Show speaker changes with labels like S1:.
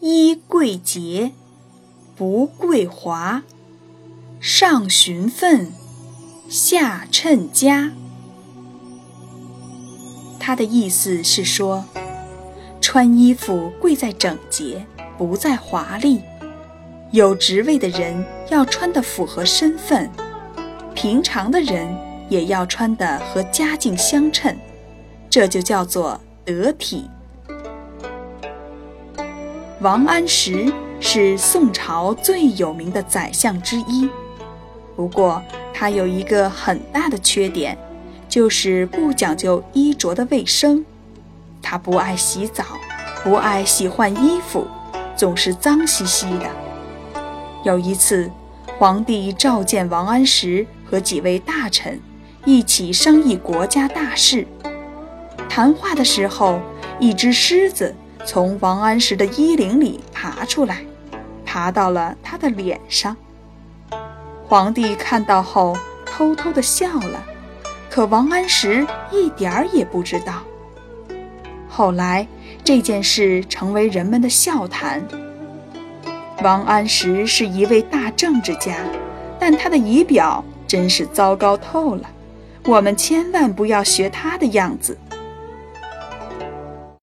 S1: 衣贵洁，不贵华；上循分，下称家。他的意思是说，穿衣服贵在整洁，不在华丽。有职位的人要穿得符合身份，平常的人也要穿得和家境相称，这就叫做得体。王安石是宋朝最有名的宰相之一，不过他有一个很大的缺点。就是不讲究衣着的卫生，他不爱洗澡，不爱洗换衣服，总是脏兮兮的。有一次，皇帝召见王安石和几位大臣，一起商议国家大事。谈话的时候，一只狮子从王安石的衣领里爬出来，爬到了他的脸上。皇帝看到后，偷偷地笑了。可王安石一点儿也不知道。后来这件事成为人们的笑谈。王安石是一位大政治家，但他的仪表真是糟糕透了。我们千万不要学他的样子。